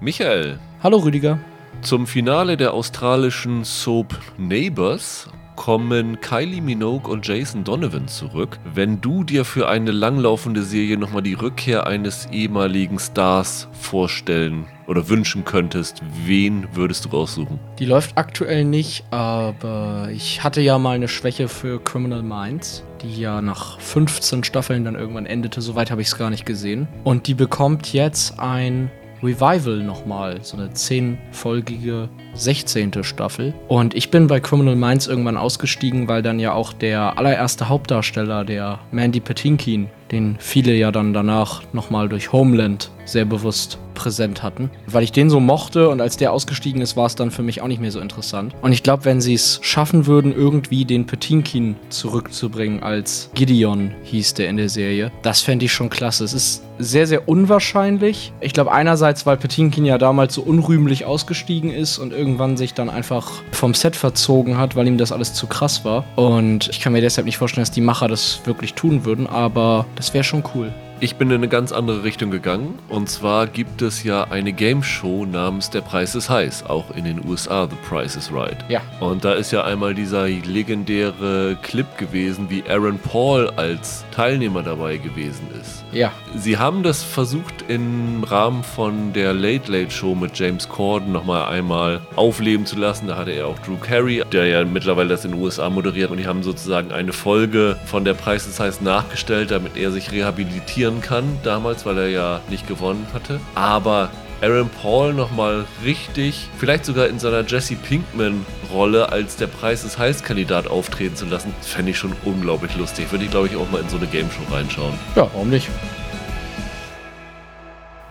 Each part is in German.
Michael, Hallo Rüdiger. zum Finale der australischen Soap Neighbours kommen Kylie Minogue und Jason Donovan zurück. Wenn du dir für eine langlaufende Serie nochmal die Rückkehr eines ehemaligen Stars vorstellen oder wünschen könntest, wen würdest du raussuchen? Die läuft aktuell nicht, aber ich hatte ja mal eine Schwäche für Criminal Minds, die ja nach 15 Staffeln dann irgendwann endete. Soweit habe ich es gar nicht gesehen. Und die bekommt jetzt ein Revival nochmal, so eine zehnfolgige 16. Staffel. Und ich bin bei Criminal Minds irgendwann ausgestiegen, weil dann ja auch der allererste Hauptdarsteller, der Mandy Patinkin, den viele ja dann danach nochmal durch Homeland sehr bewusst präsent hatten. Weil ich den so mochte und als der ausgestiegen ist, war es dann für mich auch nicht mehr so interessant. Und ich glaube, wenn sie es schaffen würden, irgendwie den Patinkin zurückzubringen als Gideon hieß der in der Serie, das fände ich schon klasse. Es ist sehr, sehr unwahrscheinlich. Ich glaube einerseits, weil Patinkin ja damals so unrühmlich ausgestiegen ist und irgendwann sich dann einfach vom Set verzogen hat, weil ihm das alles zu krass war. Und ich kann mir deshalb nicht vorstellen, dass die Macher das wirklich tun würden, aber das wäre schon cool. Ich bin in eine ganz andere Richtung gegangen. Und zwar gibt es ja eine Game Show namens Der Preis ist heiß, auch in den USA, The Price is Right. Ja. Und da ist ja einmal dieser legendäre Clip gewesen, wie Aaron Paul als Teilnehmer dabei gewesen ist. Ja. Sie haben das versucht im Rahmen von der Late Late Show mit James Corden nochmal einmal aufleben zu lassen. Da hatte er auch Drew Carey, der ja mittlerweile das in den USA moderiert. Und die haben sozusagen eine Folge von der Preis des Heiß nachgestellt, damit er sich rehabilitieren kann damals, weil er ja nicht gewonnen hatte. Aber Aaron Paul nochmal richtig, vielleicht sogar in seiner Jesse Pinkman-Rolle als der Preis des Heiß-Kandidat auftreten zu lassen, fände ich schon unglaublich lustig. Würde ich, glaube ich, auch mal in so eine Game Show reinschauen. Ja, warum nicht?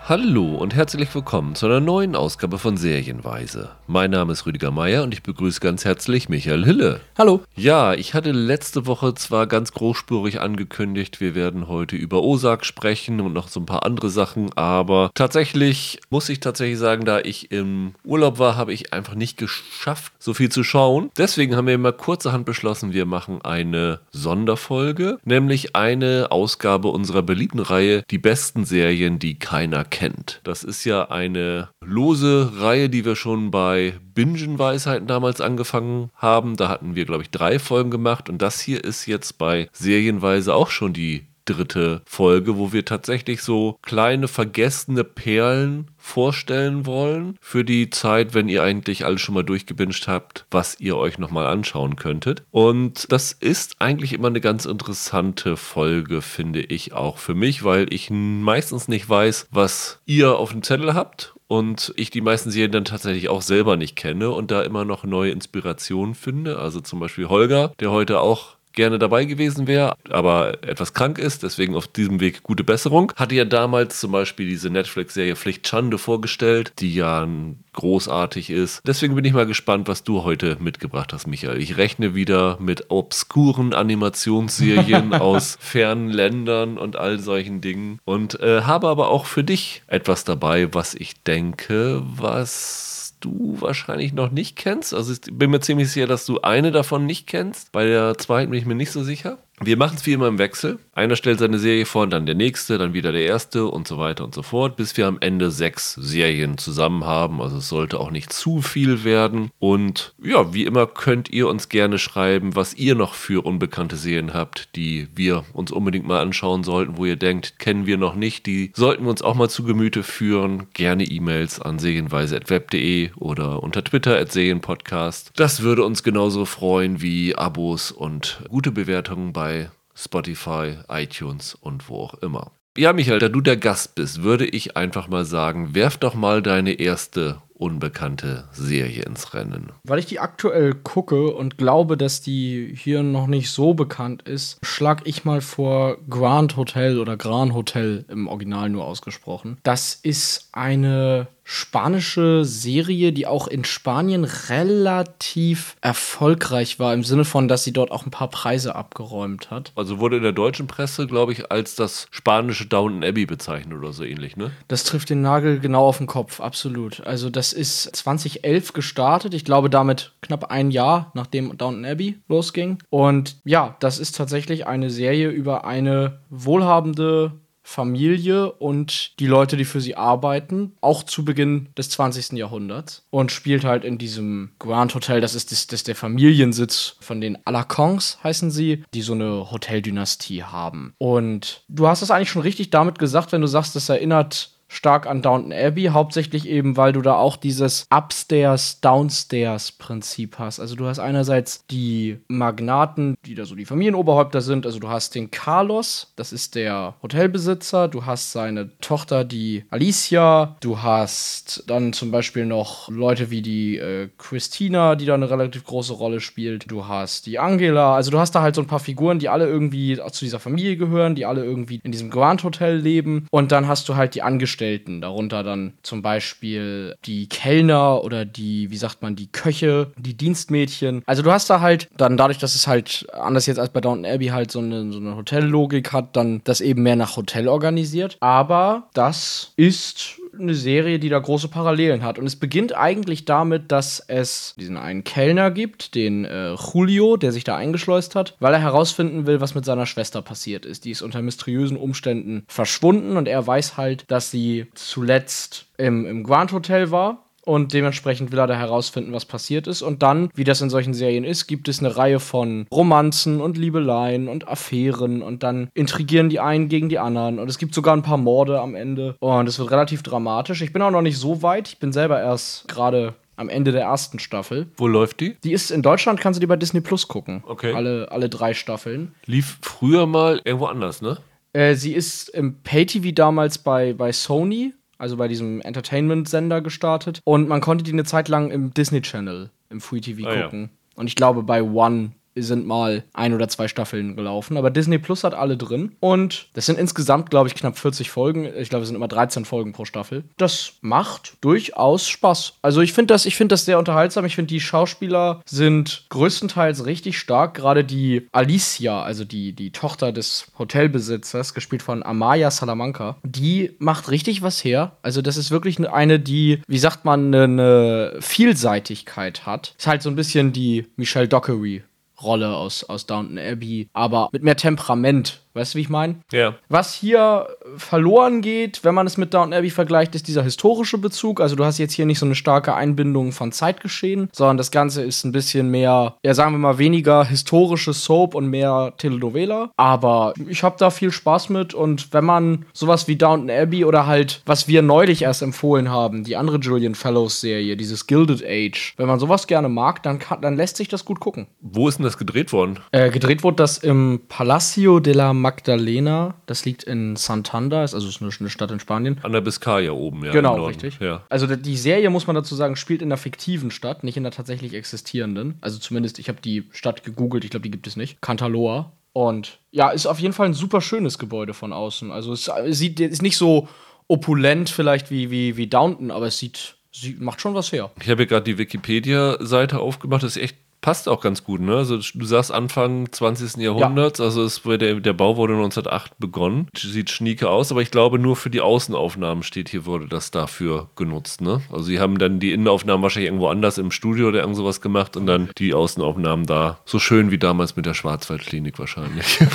Hallo und herzlich willkommen zu einer neuen Ausgabe von Serienweise. Mein Name ist Rüdiger Meier und ich begrüße ganz herzlich Michael Hille. Hallo. Ja, ich hatte letzte Woche zwar ganz großspurig angekündigt, wir werden heute über Osak sprechen und noch so ein paar andere Sachen, aber tatsächlich muss ich tatsächlich sagen, da ich im Urlaub war, habe ich einfach nicht geschafft, so viel zu schauen. Deswegen haben wir mal kurzerhand beschlossen, wir machen eine Sonderfolge, nämlich eine Ausgabe unserer beliebten Reihe Die besten Serien, die keiner kennt. Das ist ja eine lose Reihe, die wir schon bei Bingen-Weisheiten damals angefangen haben. Da hatten wir, glaube ich, drei Folgen gemacht und das hier ist jetzt bei Serienweise auch schon die dritte Folge, wo wir tatsächlich so kleine vergessene Perlen vorstellen wollen für die Zeit, wenn ihr eigentlich alles schon mal durchgebinged habt, was ihr euch nochmal anschauen könntet. Und das ist eigentlich immer eine ganz interessante Folge, finde ich auch für mich, weil ich meistens nicht weiß, was ihr auf dem Zettel habt und ich die meisten Serien dann tatsächlich auch selber nicht kenne und da immer noch neue Inspirationen finde. Also zum Beispiel Holger, der heute auch gerne dabei gewesen wäre, aber etwas krank ist, deswegen auf diesem Weg gute Besserung. Hatte ja damals zum Beispiel diese Netflix-Serie Pflicht Schande vorgestellt, die ja großartig ist. Deswegen bin ich mal gespannt, was du heute mitgebracht hast, Michael. Ich rechne wieder mit obskuren Animationsserien aus fernen Ländern und all solchen Dingen und äh, habe aber auch für dich etwas dabei, was ich denke, was du wahrscheinlich noch nicht kennst. Also ich bin mir ziemlich sicher, dass du eine davon nicht kennst. Bei der zweiten bin ich mir nicht so sicher. Wir machen es wie immer im Wechsel. Einer stellt seine Serie vor, dann der nächste, dann wieder der erste und so weiter und so fort, bis wir am Ende sechs Serien zusammen haben. Also es sollte auch nicht zu viel werden. Und ja, wie immer könnt ihr uns gerne schreiben, was ihr noch für unbekannte Serien habt, die wir uns unbedingt mal anschauen sollten, wo ihr denkt, kennen wir noch nicht. Die sollten wir uns auch mal zu Gemüte führen. Gerne E-Mails an serienweise.web.de oder unter Twitter at Serienpodcast. Das würde uns genauso freuen wie Abos und gute Bewertungen bei Spotify, iTunes und wo auch immer. Ja, Michael, da du der Gast bist, würde ich einfach mal sagen, werf doch mal deine erste unbekannte Serie ins Rennen. Weil ich die aktuell gucke und glaube, dass die hier noch nicht so bekannt ist, schlag ich mal vor Grand Hotel oder Grand Hotel im Original nur ausgesprochen. Das ist eine spanische Serie, die auch in Spanien relativ erfolgreich war, im Sinne von, dass sie dort auch ein paar Preise abgeräumt hat. Also wurde in der deutschen Presse, glaube ich, als das spanische Downton Abbey bezeichnet oder so ähnlich, ne? Das trifft den Nagel genau auf den Kopf, absolut. Also das ist 2011 gestartet, ich glaube damit knapp ein Jahr, nachdem Downton Abbey losging. Und ja, das ist tatsächlich eine Serie über eine wohlhabende Familie und die Leute, die für sie arbeiten, auch zu Beginn des 20. Jahrhunderts. Und spielt halt in diesem Grand Hotel, das ist, das, das der Familiensitz von den Alacons, heißen sie, die so eine Hoteldynastie haben. Und du hast es eigentlich schon richtig damit gesagt, wenn du sagst, das erinnert stark an Downton Abbey, hauptsächlich eben, weil du da auch dieses Upstairs, Downstairs Prinzip hast. Also du hast einerseits die Magnaten, die da so die Familienoberhäupter sind. Also du hast den Carlos, das ist der Hotelbesitzer. Du hast seine Tochter, die Alicia. Du hast dann zum Beispiel noch Leute wie die äh, Christina, die da eine relativ große Rolle spielt. Du hast die Angela. Also du hast da halt so ein paar Figuren, die alle irgendwie zu dieser Familie gehören, die alle irgendwie in diesem Grand Hotel leben. Und dann hast du halt die Angestellten Angestellten, darunter dann zum Beispiel die Kellner oder die, wie sagt man, die Köche, die Dienstmädchen. Also du hast da halt dann dadurch, dass es halt anders jetzt als bei Downton Abbey halt so eine, so eine Hotellogik hat, dann das eben mehr nach Hotel organisiert. Aber das ist eine Serie, die da große Parallelen hat. Und es beginnt eigentlich damit, dass es diesen einen Kellner gibt, den äh, Julio, der sich da eingeschleust hat, weil er herausfinden will, was mit seiner Schwester passiert ist. Die ist unter mysteriösen Umständen verschwunden und er weiß halt, dass sie zuletzt im, im Grand Hotel war und dementsprechend will er da herausfinden, was passiert ist. Und dann, wie das in solchen Serien ist, gibt es eine Reihe von Romanzen und Liebeleien und Affären und dann intrigieren die einen gegen die anderen. Und es gibt sogar ein paar Morde am Ende. Und es wird relativ dramatisch. Ich bin auch noch nicht so weit. Ich bin selber erst gerade am Ende der ersten Staffel. Wo läuft die? Die ist in Deutschland, kannst du die bei Disney Plus gucken. Okay. Alle, alle drei Staffeln. Lief früher mal irgendwo anders, ne? Äh, sie ist im Pay-TV damals bei, bei Sony also bei diesem Entertainment-Sender gestartet. Und man konnte die eine Zeit lang im Disney Channel, im Free TV Ah, gucken. Und ich glaube, bei One sind mal ein oder zwei Staffeln gelaufen. Aber Disney Plus hat alle drin. Und das sind insgesamt, glaube ich, knapp 40 Folgen. Ich glaube, es sind immer 13 Folgen pro Staffel. Das macht durchaus Spaß. Also ich finde das, ich finde das sehr unterhaltsam. Ich finde, die Schauspieler sind größtenteils richtig stark. Gerade die Alicia, also die, die Tochter des Hotelbesitzers, gespielt von Amaya Salamanca, die macht richtig was her. Also das ist wirklich eine, die, wie sagt man, eine Vielseitigkeit hat. Ist halt so ein bisschen die Michelle Dockery. Rolle aus, aus Downton Abbey, aber mit mehr Temperament. Weißt du, wie ich meine? Ja. Was hier verloren geht, wenn man es mit Downton Abbey vergleicht, ist dieser historische Bezug. Also du hast jetzt hier nicht so eine starke Einbindung von Zeitgeschehen, sondern das Ganze ist ein bisschen mehr, ja sagen wir mal, weniger historische Soap und mehr Telenovela. Aber ich habe da viel Spaß mit und wenn man sowas wie Downton Abbey oder halt, was wir neulich erst empfohlen haben, die andere Julian Fellows Serie, dieses Gilded Age, wenn man sowas gerne mag, dann, kann, dann lässt sich das gut gucken. Wo ist denn das gedreht worden? Äh, gedreht wurde das im Palacio de la Magdalena. Das liegt in Santander, ist also ist eine, eine Stadt in Spanien. An der Biscaya oben, ja. Genau, richtig. Ja. Also die Serie, muss man dazu sagen, spielt in einer fiktiven Stadt, nicht in der tatsächlich existierenden. Also zumindest, ich habe die Stadt gegoogelt, ich glaube, die gibt es nicht. Cantaloa. Und ja, ist auf jeden Fall ein super schönes Gebäude von außen. Also es, es sieht, ist nicht so opulent vielleicht wie, wie, wie Downton, aber es sieht, sieht macht schon was her. Ich habe hier gerade die Wikipedia-Seite aufgemacht. Das ist echt passt auch ganz gut, ne? Also du sagst Anfang 20. Jahrhunderts, also es der, der Bau wurde 1908 begonnen. Sieht schnieke aus, aber ich glaube nur für die Außenaufnahmen steht hier, wurde das dafür genutzt, ne? Also sie haben dann die Innenaufnahmen wahrscheinlich irgendwo anders im Studio oder irgend sowas gemacht und dann die Außenaufnahmen da. So schön wie damals mit der Schwarzwaldklinik wahrscheinlich.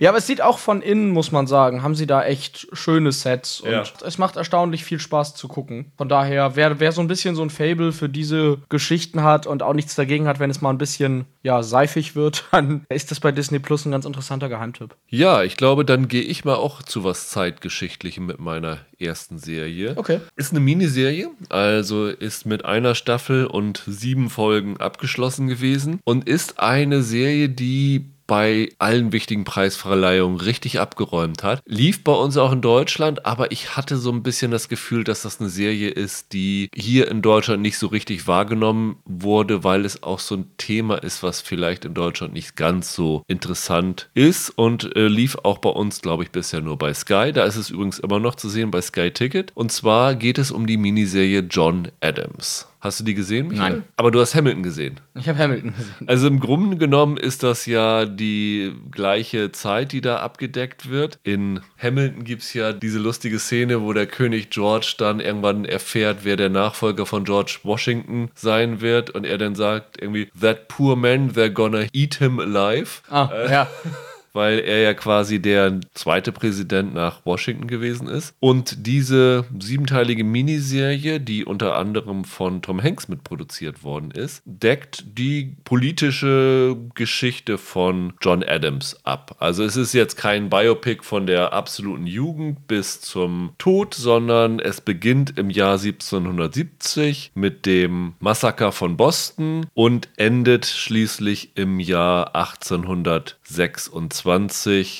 Ja, aber es sieht auch von innen, muss man sagen, haben sie da echt schöne Sets und Ja. es macht erstaunlich viel Spaß zu gucken. Von daher, wer, wer so ein bisschen so ein Fable für diese Geschichten hat und auch nichts dagegen hat, wenn es mal ein bisschen, ja, seifig wird, dann ist das bei Disney Plus ein ganz interessanter Geheimtipp. ja, ich glaube, dann gehe ich mal auch zu was Zeitgeschichtlichem mit meiner ersten Serie. Okay. Ist eine Miniserie, also ist mit einer Staffel und sieben Folgen abgeschlossen gewesen und ist eine Serie, die bei allen wichtigen Preisverleihungen richtig abgeräumt hat. Lief bei uns auch in Deutschland, aber ich hatte so ein bisschen das Gefühl, dass das eine Serie ist, die hier in Deutschland nicht so richtig wahrgenommen wurde, weil es auch so ein Thema ist, was vielleicht in Deutschland nicht ganz so interessant ist und äh, lief auch bei uns, glaube ich, bisher nur bei Sky. Da ist es übrigens immer noch zu sehen bei Sky Ticket. Und zwar geht es um die Miniserie John Adams. Hast du die gesehen, Michael? Nein. Aber du hast Hamilton gesehen. Ich habe Hamilton gesehen. Also im Grunde genommen ist das ja die gleiche Zeit, die da abgedeckt wird. In Hamilton gibt es ja diese lustige Szene, wo der König George dann irgendwann erfährt, wer der Nachfolger von George Washington sein wird. Und er dann sagt irgendwie, that poor man, they're gonna eat him alive. Ah, ja. weil er ja quasi der zweite Präsident nach Washington gewesen ist. Und diese siebenteilige Miniserie, die unter anderem von Tom Hanks mitproduziert worden ist, deckt die politische Geschichte von John Adams ab. Also es ist jetzt kein Biopic von der absoluten Jugend bis zum Tod, sondern es beginnt im Jahr 1770 mit dem Massaker von Boston und endet schließlich im Jahr 1826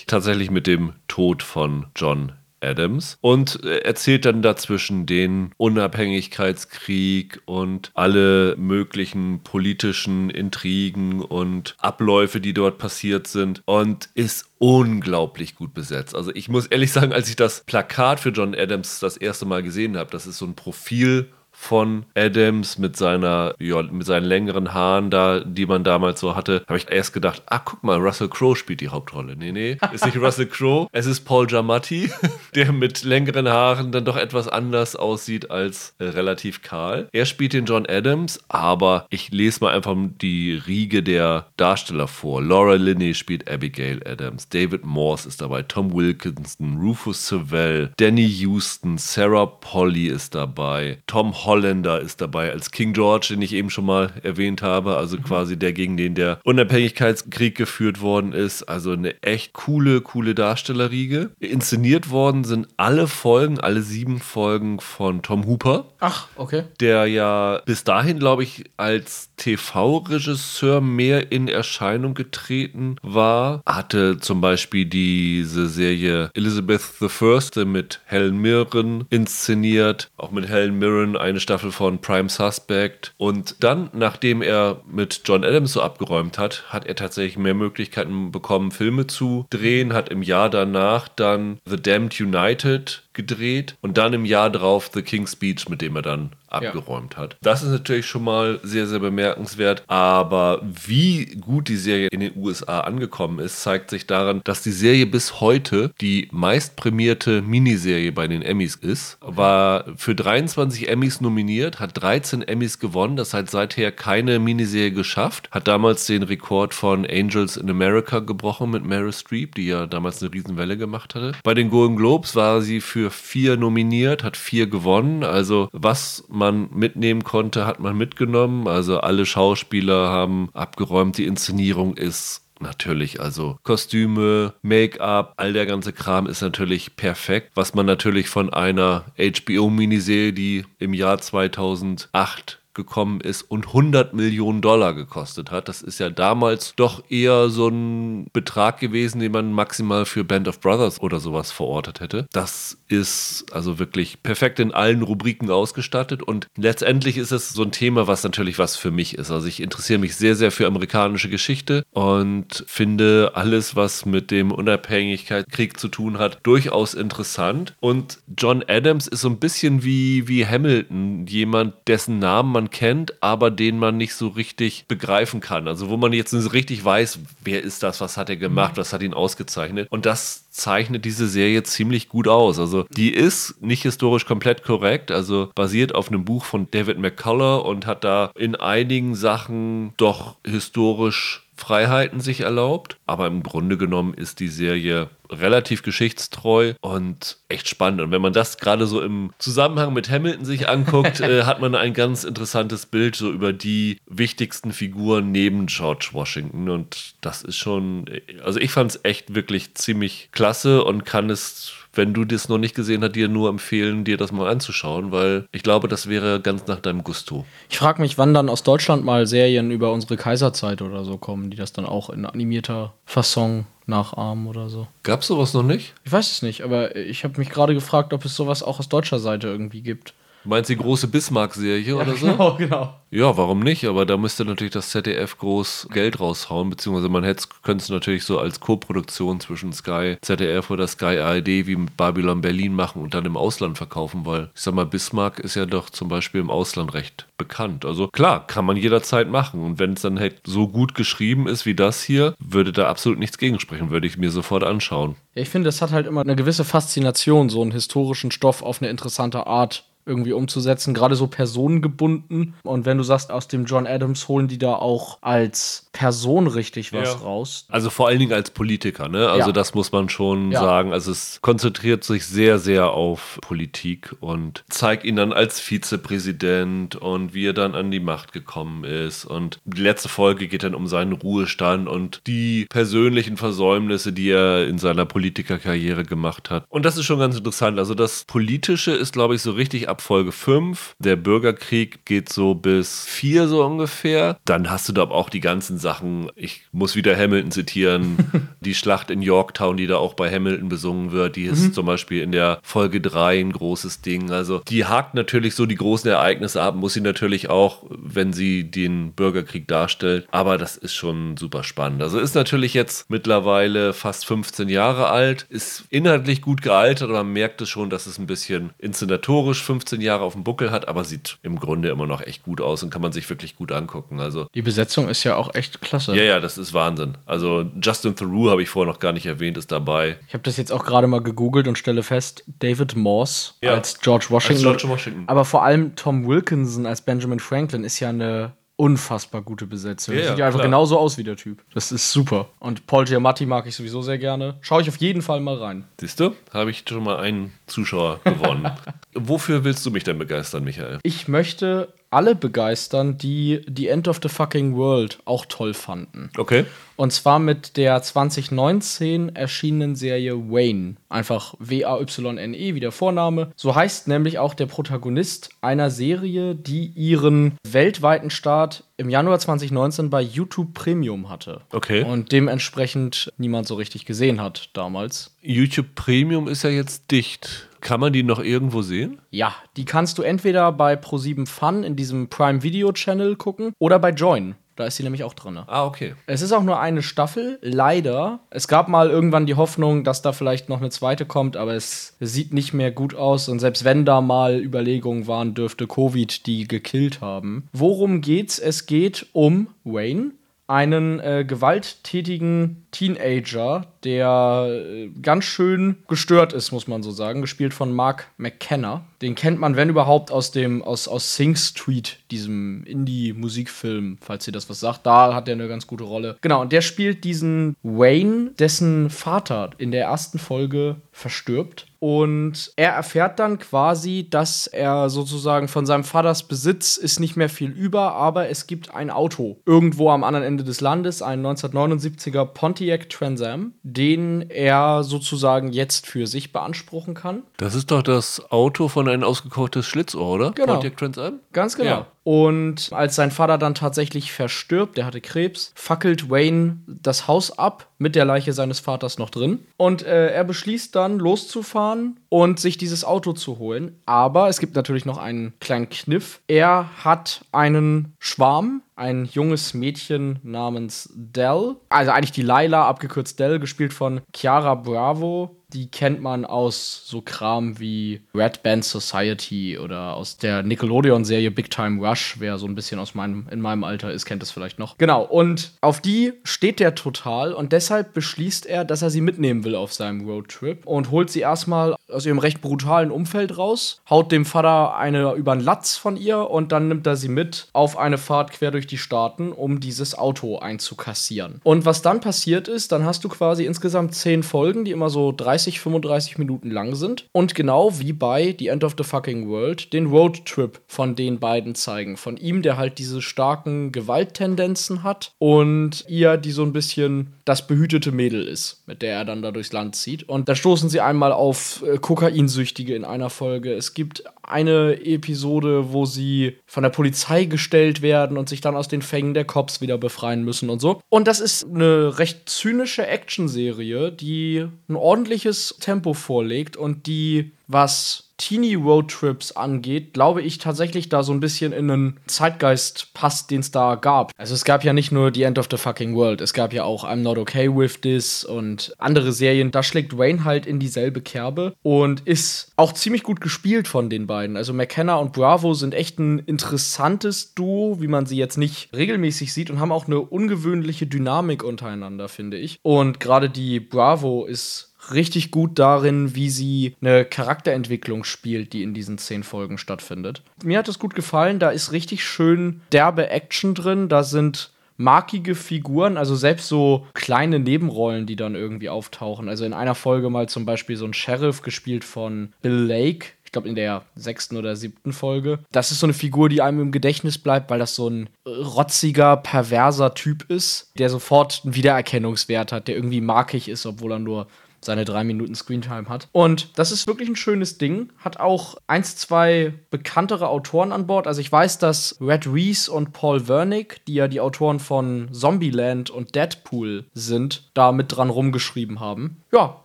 tatsächlich mit dem Tod von John Adams und erzählt dann dazwischen den Unabhängigkeitskrieg und alle möglichen politischen Intrigen und Abläufe, die dort passiert sind und ist unglaublich gut besetzt. Also ich muss ehrlich sagen, als ich das Plakat für John Adams das erste Mal gesehen habe, das ist so ein Profil von Adams mit seiner, ja, mit seinen längeren Haaren da, die man damals so hatte, habe ich erst gedacht, ah, guck mal, Russell Crowe spielt die Hauptrolle. Nee, nee, ist nicht Russell Crowe, es ist Paul Giamatti, der mit längeren Haaren dann doch etwas anders aussieht als äh, relativ kahl. Er spielt den John Adams, aber ich lese mal einfach die Riege der Darsteller vor. Laura Linney spielt Abigail Adams, David Morse ist dabei, Tom Wilkinson, Rufus Sewell, Danny Houston, Sarah Polly ist dabei, Tom Holländer ist dabei als King George, den ich eben schon mal erwähnt habe. Also mhm. quasi der, gegen den der Unabhängigkeitskrieg geführt worden ist. Also eine echt coole, coole Darstellerriege. Inszeniert worden sind alle Folgen, alle sieben Folgen von Tom Hooper. Ach, okay. Der ja bis dahin, glaube ich, als TV-Regisseur mehr in Erscheinung getreten war. Hatte zum Beispiel diese Serie Elizabeth I. mit Helen Mirren inszeniert. Auch mit Helen Mirren eine eine Staffel von Prime Suspect. Und dann, nachdem er mit John Adams so abgeräumt hat, hat er tatsächlich mehr Möglichkeiten bekommen, Filme zu drehen, hat im Jahr danach dann The Damned United gedreht und dann im Jahr drauf The King's Speech, mit dem er dann abgeräumt ja. hat. Das ist natürlich schon mal sehr, sehr bemerkenswert. Aber wie gut die Serie in den USA angekommen ist, zeigt sich daran, dass die Serie bis heute die meistprämierte Miniserie bei den Emmys ist. War für 23 Emmys nominiert, hat 13 Emmys gewonnen. Das hat seither keine Miniserie geschafft. Hat damals den Rekord von Angels in America gebrochen mit Meryl Streep, die ja damals eine Riesenwelle gemacht hatte. Bei den Golden Globes war sie für vier nominiert, hat vier gewonnen. Also was man mitnehmen konnte, hat man mitgenommen. Also alle Schauspieler haben abgeräumt. Die Inszenierung ist natürlich. Also Kostüme, Make-up, all der ganze Kram ist natürlich perfekt. Was man natürlich von einer HBO-Miniserie, die im Jahr 2008 gekommen ist und 100 Millionen Dollar gekostet hat. Das ist ja damals doch eher so ein Betrag gewesen, den man maximal für Band of Brothers oder sowas verortet hätte. Das ist also wirklich perfekt in allen Rubriken ausgestattet und letztendlich ist es so ein Thema, was natürlich was für mich ist. Also ich interessiere mich sehr, sehr für amerikanische Geschichte und finde alles, was mit dem Unabhängigkeitskrieg zu tun hat, durchaus interessant. Und John Adams ist so ein bisschen wie, wie Hamilton, jemand, dessen Namen man kennt, aber den man nicht so richtig begreifen kann. Also wo man jetzt nicht so richtig weiß, wer ist das, was hat er gemacht, was hat ihn ausgezeichnet. Und das zeichnet diese Serie ziemlich gut aus. Also die ist nicht historisch komplett korrekt, also basiert auf einem Buch von David McCullough und hat da in einigen Sachen doch historisch Freiheiten sich erlaubt. Aber im Grunde genommen ist die Serie relativ geschichtstreu und echt spannend. Und wenn man das gerade so im Zusammenhang mit Hamilton sich anguckt, äh, hat man ein ganz interessantes Bild so über die wichtigsten Figuren neben George Washington. Und das ist schon, also ich fand es echt wirklich ziemlich klasse und kann es wenn du das noch nicht gesehen hast, dir nur empfehlen, dir das mal anzuschauen, weil ich glaube, das wäre ganz nach deinem Gusto. Ich frage mich, wann dann aus Deutschland mal Serien über unsere Kaiserzeit oder so kommen, die das dann auch in animierter Fasson nachahmen oder so. Gab es sowas noch nicht? Ich weiß es nicht, aber ich habe mich gerade gefragt, ob es sowas auch aus deutscher Seite irgendwie gibt. Du meinst die große Bismarck-Serie ja, oder so? Genau, genau. Ja, warum nicht? Aber da müsste natürlich das ZDF groß Geld raushauen, beziehungsweise man könnte es natürlich so als Co-Produktion zwischen Sky, ZDF oder Sky ARD wie mit Babylon Berlin machen und dann im Ausland verkaufen, weil ich sag mal, Bismarck ist ja doch zum Beispiel im Ausland recht bekannt. Also klar, kann man jederzeit machen. Und wenn es dann halt so gut geschrieben ist wie das hier, würde da absolut nichts gegensprechen, würde ich mir sofort anschauen. Ja, ich finde, es hat halt immer eine gewisse Faszination, so einen historischen Stoff auf eine interessante Art irgendwie umzusetzen, gerade so personengebunden. Und wenn du sagst, aus dem John Adams holen die da auch als Person richtig was Ja. raus. Also vor allen Dingen als Politiker, ne? Also Ja. das muss man schon Ja. sagen. Also es konzentriert sich sehr, sehr auf Politik und zeigt ihn dann als Vizepräsident und wie er dann an die Macht gekommen ist. Und die letzte Folge geht dann um seinen Ruhestand und die persönlichen Versäumnisse, die er in seiner Politikerkarriere gemacht hat. Und das ist schon ganz interessant. Also das Politische ist, glaube ich, so richtig ab Folge 5. Der Bürgerkrieg geht so bis 4 so ungefähr. Dann hast du da auch die ganzen Sachen. Ich muss wieder Hamilton zitieren. die Schlacht in Yorktown, die da auch bei Hamilton besungen wird, die ist zum Beispiel in der Folge 3 ein großes Ding. Also die hakt natürlich so die großen Ereignisse ab, muss sie natürlich auch, wenn sie den Bürgerkrieg darstellt. Aber das ist schon super spannend. Also ist natürlich jetzt mittlerweile fast 15 Jahre alt, ist inhaltlich gut gealtert, aber man merkt es schon, dass es ein bisschen inszenatorisch 15 Jahre auf dem Buckel hat, aber sieht im Grunde immer noch echt gut aus und kann man sich wirklich gut angucken. Also Die Besetzung ist ja auch echt klasse. ja, ja, das ist Wahnsinn. Also Justin Theroux habe ich vorher noch gar nicht erwähnt, ist dabei. Ich habe das jetzt auch gerade mal gegoogelt und stelle fest, David Morse Ja. als George Washington. Als George Washington. Aber vor allem Tom Wilkinson als Benjamin Franklin ist ja eine unfassbar gute Besetzung. Ja, sieht ja einfach klar. genauso aus wie der Typ. Das ist super. Und Paul Giamatti mag ich sowieso sehr gerne. Schaue ich auf jeden Fall mal rein. Siehst du, habe ich schon mal einen Zuschauer gewonnen. Wofür willst du mich denn begeistern, Michael? Ich möchte alle begeistern, die The End of the Fucking World auch toll fanden. Okay. Und zwar mit der 2019 erschienenen Serie Wayne. Einfach W-A-Y-N-E wie der Vorname. So heißt nämlich auch der Protagonist einer Serie, die ihren weltweiten Start im Januar 2019 bei YouTube Premium hatte. Okay. Und dementsprechend niemand so richtig gesehen hat damals. YouTube Premium ist ja jetzt dicht. Kann man die noch irgendwo sehen? Ja, die kannst du entweder bei Pro7 Fun in diesem Prime Video Channel gucken oder bei Join. Da ist sie nämlich auch drin. Ah, okay. Es ist auch nur eine Staffel, leider. Es gab mal irgendwann die Hoffnung, dass da vielleicht noch eine zweite kommt, aber es sieht nicht mehr gut aus. Und selbst wenn da mal Überlegungen waren, dürfte Covid die gekillt haben. Worum geht's? Es geht um Wayne, einen äh, gewalttätigen Teenager, der äh, ganz schön gestört ist, muss man so sagen, gespielt von Mark McKenna. Den kennt man, wenn überhaupt, aus dem aus, aus Sing Street, diesem Indie-Musikfilm, falls ihr das was sagt. Da hat er eine ganz gute Rolle. Genau, und der spielt diesen Wayne, dessen Vater in der ersten Folge verstirbt. Und er erfährt dann quasi, dass er sozusagen von seinem Vaters Besitz ist nicht mehr viel über, aber es gibt ein Auto irgendwo am anderen Ende des Landes, ein 1979er Pontiac Trans Am, den er sozusagen jetzt für sich beanspruchen kann. Das ist doch das Auto von ein ausgekochtes Schlitzohr, oder? Genau. Pontiac Trans Am? Ganz genau. Ja. Und als sein Vater dann tatsächlich verstirbt, der hatte Krebs, fackelt Wayne das Haus ab mit der Leiche seines Vaters noch drin. Und äh, er beschließt dann loszufahren und sich dieses Auto zu holen. Aber es gibt natürlich noch einen kleinen Kniff. Er hat einen Schwarm, ein junges Mädchen namens Dell. Also eigentlich die Laila, abgekürzt Dell, gespielt von Chiara Bravo. Die kennt man aus so Kram wie Red Band Society oder aus der Nickelodeon-Serie Big Time Rush. Wer so ein bisschen aus meinem, in meinem Alter ist, kennt das vielleicht noch. Genau, und auf die steht der total und deshalb beschließt er, dass er sie mitnehmen will auf seinem Roadtrip und holt sie erstmal aus ihrem recht brutalen Umfeld raus, haut dem Vater eine über den Latz von ihr und dann nimmt er sie mit auf eine Fahrt quer durch die Staaten, um dieses Auto einzukassieren. Und was dann passiert ist, dann hast du quasi insgesamt zehn Folgen, die immer so 30, 35 Minuten lang sind und genau wie bei The End of the Fucking World den Roadtrip von den beiden zeigen. Von ihm, der halt diese starken Gewalttendenzen hat und ihr, die so ein bisschen das behütete Mädel ist, mit der er dann da durchs Land zieht. Und da stoßen sie einmal auf äh, Kokainsüchtige in einer Folge. Es gibt eine Episode, wo sie von der Polizei gestellt werden und sich dann aus den Fängen der Cops wieder befreien müssen und so. Und das ist eine recht zynische Actionserie, die ein ordentliches Tempo vorlegt und die, was Teenie-Roadtrips angeht, glaube ich tatsächlich da so ein bisschen in einen Zeitgeist passt, den es da gab. Also es gab ja nicht nur The End of the Fucking World, es gab ja auch I'm Not Okay With This und andere Serien. Da schlägt Wayne halt in dieselbe Kerbe und ist auch ziemlich gut gespielt von den beiden. Also McKenna und Bravo sind echt ein interessantes Duo, wie man sie jetzt nicht regelmäßig sieht und haben auch eine ungewöhnliche Dynamik untereinander, finde ich. Und gerade die Bravo ist richtig gut darin, wie sie eine Charakterentwicklung spielt, die in diesen zehn Folgen stattfindet. Mir hat es gut gefallen, da ist richtig schön derbe Action drin, da sind markige Figuren, also selbst so kleine Nebenrollen, die dann irgendwie auftauchen. Also in einer Folge mal zum Beispiel so ein Sheriff gespielt von Bill Lake, ich glaube in der sechsten oder siebten Folge. Das ist so eine Figur, die einem im Gedächtnis bleibt, weil das so ein rotziger, perverser Typ ist, der sofort einen Wiedererkennungswert hat, der irgendwie markig ist, obwohl er nur seine drei Minuten Screentime hat. Und das ist wirklich ein schönes Ding. Hat auch eins, zwei bekanntere Autoren an Bord. Also ich weiß, dass Red Reese und Paul Wernick, die ja die Autoren von Zombieland und Deadpool sind, da mit dran rumgeschrieben haben. Ja,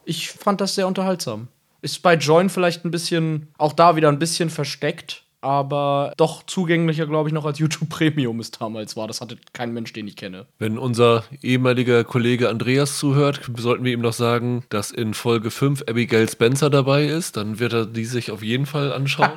ich fand das sehr unterhaltsam. Ist bei Join vielleicht ein bisschen, auch da wieder ein bisschen versteckt aber doch zugänglicher, glaube ich, noch als YouTube Premium es damals war. Das hatte kein Mensch, den ich kenne. Wenn unser ehemaliger Kollege Andreas zuhört, sollten wir ihm noch sagen, dass in Folge 5 Abigail Spencer dabei ist. Dann wird er die sich auf jeden Fall anschauen.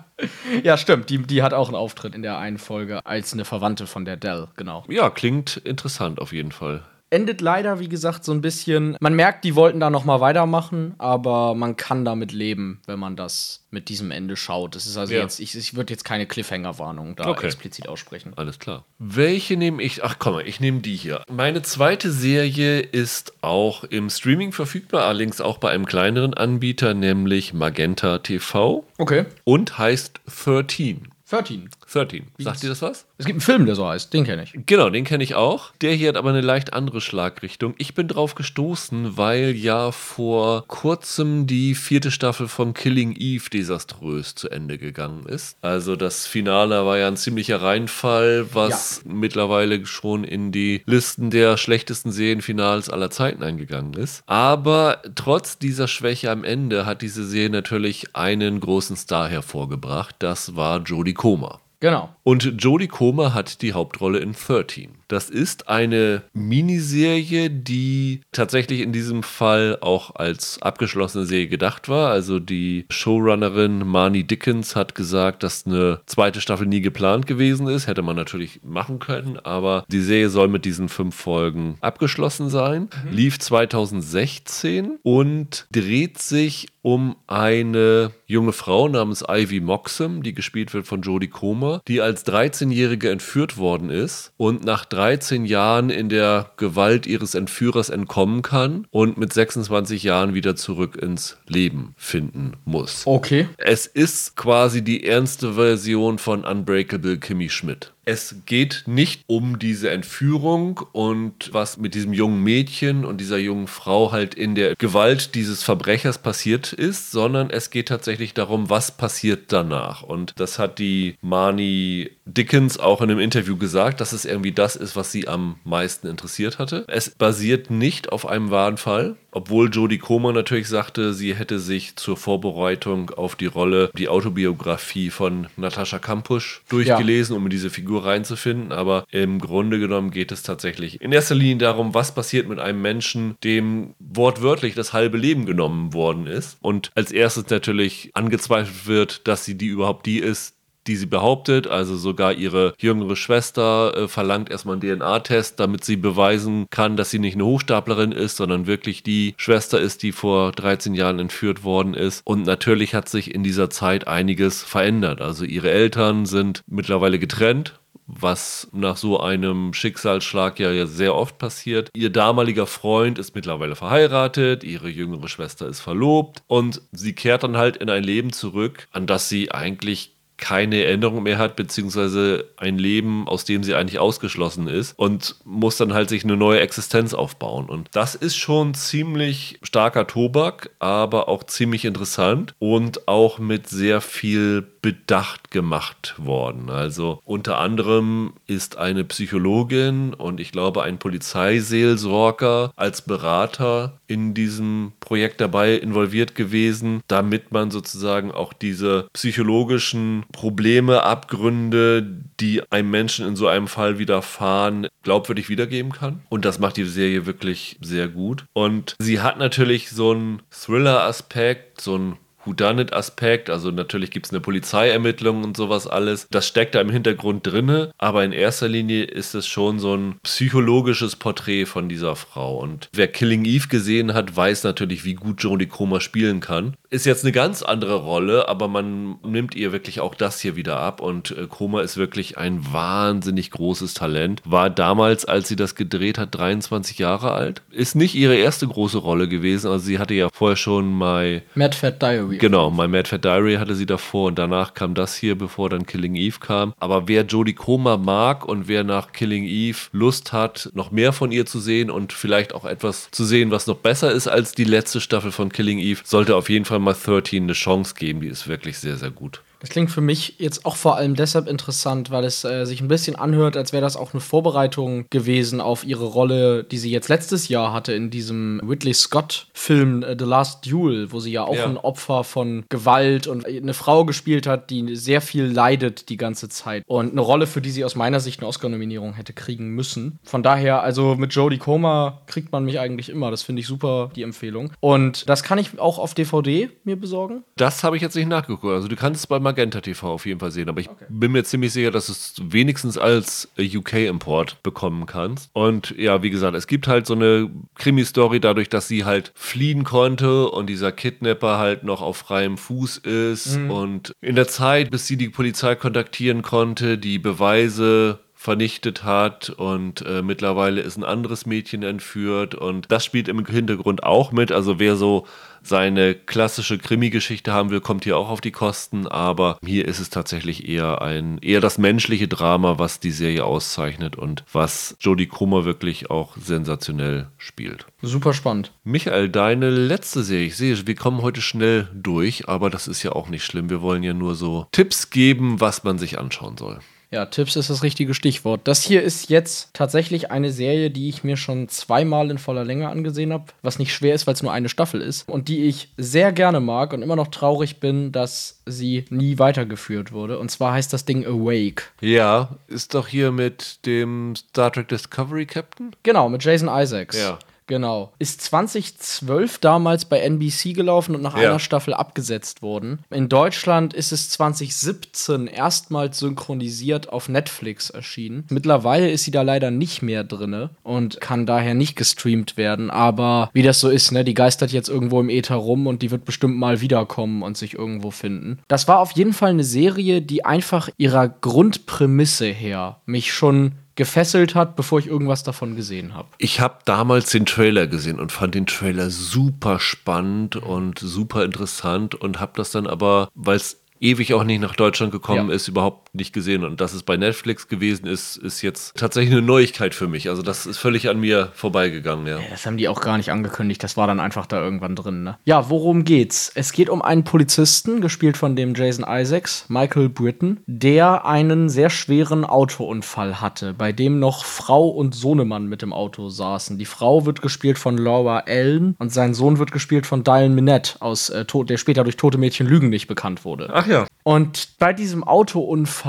ja, stimmt. Die, die hat auch einen Auftritt in der einen Folge als eine Verwandte von der Dell, genau. Ja, klingt interessant auf jeden Fall endet leider, wie gesagt, so ein bisschen. Man merkt, die wollten da noch mal weitermachen, aber man kann damit leben, wenn man das mit diesem Ende schaut. Das ist also ja. jetzt, ich, ich würde jetzt keine Cliffhanger-Warnung da okay. explizit aussprechen. Alles klar. Welche nehme ich? Ach komm, ich nehme die hier. Meine zweite Serie ist auch im Streaming verfügbar, allerdings auch bei einem kleineren Anbieter, nämlich Magenta TV. Okay. Und heißt 13. 13. 13. Sagt dir das was? Es gibt einen Film, der so heißt. Den kenne ich. Genau, den kenne ich auch. Der hier hat aber eine leicht andere Schlagrichtung. Ich bin drauf gestoßen, weil ja vor kurzem die vierte Staffel von Killing Eve desaströs zu Ende gegangen ist. Also das Finale war ja ein ziemlicher Reinfall, was ja. mittlerweile schon in die Listen der schlechtesten Serienfinals aller Zeiten eingegangen ist. Aber trotz dieser Schwäche am Ende hat diese Serie natürlich einen großen Star hervorgebracht. Das war Jodie Comer. Genau. Und Jodie Comer hat die Hauptrolle in 13. Das ist eine Miniserie, die tatsächlich in diesem Fall auch als abgeschlossene Serie gedacht war. Also die Showrunnerin Marnie Dickens hat gesagt, dass eine zweite Staffel nie geplant gewesen ist. Hätte man natürlich machen können, aber die Serie soll mit diesen fünf Folgen abgeschlossen sein. Mhm. Lief 2016 und dreht sich um eine junge Frau namens Ivy Moxham, die gespielt wird von Jodie Comer, die als 13-Jährige entführt worden ist und nach 13 Jahren in der Gewalt ihres Entführers entkommen kann und mit 26 Jahren wieder zurück ins Leben finden muss. Okay. Es ist quasi die ernste Version von Unbreakable Kimmy Schmidt. Es geht nicht um diese Entführung und was mit diesem jungen Mädchen und dieser jungen Frau halt in der Gewalt dieses Verbrechers passiert ist, sondern es geht tatsächlich darum, was passiert danach. Und das hat die Marnie Dickens auch in einem Interview gesagt, dass es irgendwie das ist, was sie am meisten interessiert hatte. Es basiert nicht auf einem wahren Fall, obwohl Jodie Comer natürlich sagte, sie hätte sich zur Vorbereitung auf die Rolle die Autobiografie von Natascha Kampusch durchgelesen, ja. um in diese Figur reinzufinden. Aber im Grunde genommen geht es tatsächlich in erster Linie darum, was passiert mit einem Menschen, dem wortwörtlich das halbe Leben genommen worden ist. Und als erstes natürlich angezweifelt wird, dass sie die überhaupt die ist, die sie behauptet. Also sogar ihre jüngere Schwester äh, verlangt erstmal einen DNA-Test, damit sie beweisen kann, dass sie nicht eine Hochstaplerin ist, sondern wirklich die Schwester ist, die vor 13 Jahren entführt worden ist. Und natürlich hat sich in dieser Zeit einiges verändert. Also ihre Eltern sind mittlerweile getrennt was nach so einem Schicksalsschlag ja sehr oft passiert. Ihr damaliger Freund ist mittlerweile verheiratet, ihre jüngere Schwester ist verlobt und sie kehrt dann halt in ein Leben zurück, an das sie eigentlich keine Erinnerung mehr hat, beziehungsweise ein Leben, aus dem sie eigentlich ausgeschlossen ist und muss dann halt sich eine neue Existenz aufbauen. Und das ist schon ziemlich starker Tobak, aber auch ziemlich interessant und auch mit sehr viel bedacht gemacht worden. Also unter anderem ist eine Psychologin und ich glaube ein Polizeiseelsorger als Berater in diesem Projekt dabei involviert gewesen, damit man sozusagen auch diese psychologischen Probleme, Abgründe, die einem Menschen in so einem Fall widerfahren, glaubwürdig wiedergeben kann. Und das macht die Serie wirklich sehr gut. Und sie hat natürlich so einen Thriller-Aspekt, so einen Whodunit-Aspekt. Also natürlich gibt es eine Polizeiermittlung und sowas alles. Das steckt da im Hintergrund drinne, aber in erster Linie ist es schon so ein psychologisches Porträt von dieser Frau. Und wer Killing Eve gesehen hat, weiß natürlich, wie gut Jodie Comer spielen kann. Ist jetzt eine ganz andere Rolle, aber man nimmt ihr wirklich auch das hier wieder ab. Und äh, Comer ist wirklich ein wahnsinnig großes Talent. War damals, als sie das gedreht hat, 23 Jahre alt. Ist nicht ihre erste große Rolle gewesen. Also sie hatte ja vorher schon My Mad Fat Diary. Genau, My Mad Fat Diary hatte sie davor und danach kam das hier, bevor dann Killing Eve kam. Aber wer Jodie Comer mag und wer nach Killing Eve Lust hat, noch mehr von ihr zu sehen und vielleicht auch etwas zu sehen, was noch besser ist als die letzte Staffel von Killing Eve, sollte auf jeden Fall mal 13 eine Chance geben. Die ist wirklich sehr, sehr gut. Das klingt für mich jetzt auch vor allem deshalb interessant, weil es äh, sich ein bisschen anhört, als wäre das auch eine Vorbereitung gewesen auf ihre Rolle, die sie jetzt letztes Jahr hatte in diesem Ridley Scott-Film äh, The Last Duel, wo sie ja auch ja. ein Opfer von Gewalt und eine Frau gespielt hat, die sehr viel leidet die ganze Zeit. Und eine Rolle, für die sie aus meiner Sicht eine Oscar-Nominierung hätte kriegen müssen. Von daher, also mit Jodie Comer kriegt man mich eigentlich immer. Das finde ich super, die Empfehlung. Und das kann ich auch auf DVD mir besorgen. Das habe ich jetzt nicht nachgeguckt. Also du kannst es bei Magenta TV auf jeden Fall sehen, aber ich okay. bin mir ziemlich sicher, dass du es wenigstens als UK-Import bekommen kannst. Und ja, wie gesagt, es gibt halt so eine Krimi-Story dadurch, dass sie halt fliehen konnte und dieser Kidnapper halt noch auf freiem Fuß ist. Mhm. Und in der Zeit, bis sie die Polizei kontaktieren konnte, die Beweise vernichtet hat und äh, mittlerweile ist ein anderes Mädchen entführt und das spielt im Hintergrund auch mit. Also wer so seine klassische Krimi-Geschichte haben will, kommt hier auch auf die Kosten, aber hier ist es tatsächlich eher ein eher das menschliche Drama, was die Serie auszeichnet und was Jodie Comer wirklich auch sensationell spielt. Super spannend. Michael, deine letzte Serie, ich sehe, wir kommen heute schnell durch, aber das ist ja auch nicht schlimm. Wir wollen ja nur so Tipps geben, was man sich anschauen soll. Ja, Tipps ist das richtige Stichwort. Das hier ist jetzt tatsächlich eine Serie, die ich mir schon zweimal in voller Länge angesehen habe, was nicht schwer ist, weil es nur eine Staffel ist und die ich sehr gerne mag und immer noch traurig bin, dass sie nie weitergeführt wurde. Und zwar heißt das Ding Awake. Ja, ist doch hier mit dem Star Trek Discovery Captain? Genau, mit Jason Isaacs. Ja. Genau. Ist 2012 damals bei NBC gelaufen und nach ja. einer Staffel abgesetzt worden. In Deutschland ist es 2017 erstmals synchronisiert auf Netflix erschienen. Mittlerweile ist sie da leider nicht mehr drinne und kann daher nicht gestreamt werden. Aber wie das so ist, ne, die geistert jetzt irgendwo im Äther rum und die wird bestimmt mal wiederkommen und sich irgendwo finden. Das war auf jeden Fall eine Serie, die einfach ihrer Grundprämisse her mich schon gefesselt hat, bevor ich irgendwas davon gesehen habe. Ich habe damals den Trailer gesehen und fand den Trailer super spannend und super interessant und habe das dann aber, weil es ewig auch nicht nach Deutschland gekommen ja. ist, überhaupt nicht gesehen. Und dass es bei Netflix gewesen ist, ist jetzt tatsächlich eine Neuigkeit für mich. Also das ist völlig an mir vorbeigegangen, ja. ja das haben die auch gar nicht angekündigt. Das war dann einfach da irgendwann drin, ne? Ja, worum geht's? Es geht um einen Polizisten, gespielt von dem Jason Isaacs, Michael Britton, der einen sehr schweren Autounfall hatte, bei dem noch Frau und Sohnemann mit dem Auto saßen. Die Frau wird gespielt von Laura Allen und sein Sohn wird gespielt von Dylan Minette, aus, äh, der später durch Tote Mädchen Lügen nicht bekannt wurde. Ach ja. Und bei diesem Autounfall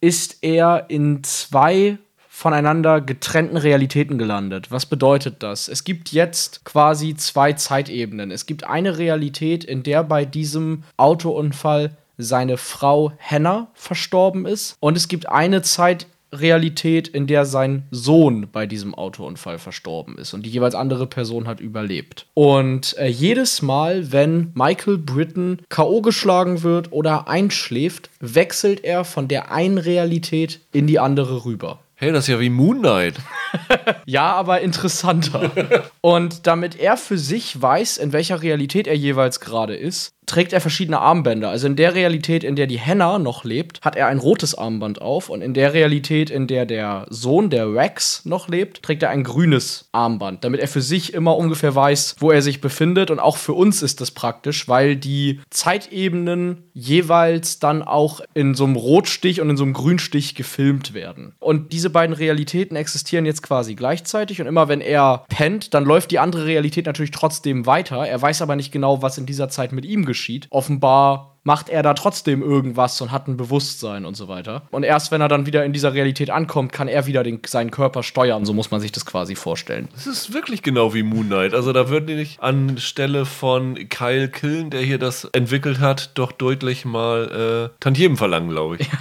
ist er in zwei voneinander getrennten Realitäten gelandet. Was bedeutet das? Es gibt jetzt quasi zwei Zeitebenen. Es gibt eine Realität, in der bei diesem Autounfall seine Frau Hannah verstorben ist. Und es gibt eine Zeit Realität, in der sein Sohn bei diesem Autounfall verstorben ist und die jeweils andere Person hat überlebt. Und äh, jedes Mal, wenn Michael Britton K.O. geschlagen wird oder einschläft, wechselt er von der einen Realität in die andere rüber. Hey, das ist ja wie Moon Knight. ja, aber interessanter. Und damit er für sich weiß, in welcher Realität er jeweils gerade ist, trägt er verschiedene Armbänder. Also in der Realität, in der die Hannah noch lebt, hat er ein rotes Armband auf. Und in der Realität, in der der Sohn, der Rex, noch lebt, trägt er ein grünes Armband, damit er für sich immer ungefähr weiß, wo er sich befindet. Und auch für uns ist das praktisch, weil die Zeitebenen jeweils dann auch in so einem Rotstich und in so einem Grünstich gefilmt werden. Und diese beiden Realitäten existieren jetzt quasi gleichzeitig und immer wenn er pennt, dann läuft die andere Realität natürlich trotzdem weiter. Er weiß aber nicht genau, was in dieser Zeit mit ihm geschieht. Offenbar macht er da trotzdem irgendwas und hat ein Bewusstsein und so weiter. Und erst wenn er dann wieder in dieser Realität ankommt, kann er wieder den, seinen Körper steuern. So muss man sich das quasi vorstellen. Das ist wirklich genau wie Moon Knight. Also da würden die nicht anstelle von Kyle Killen, der hier das entwickelt hat, doch deutlich mal äh, Tantiemen verlangen, glaube ich.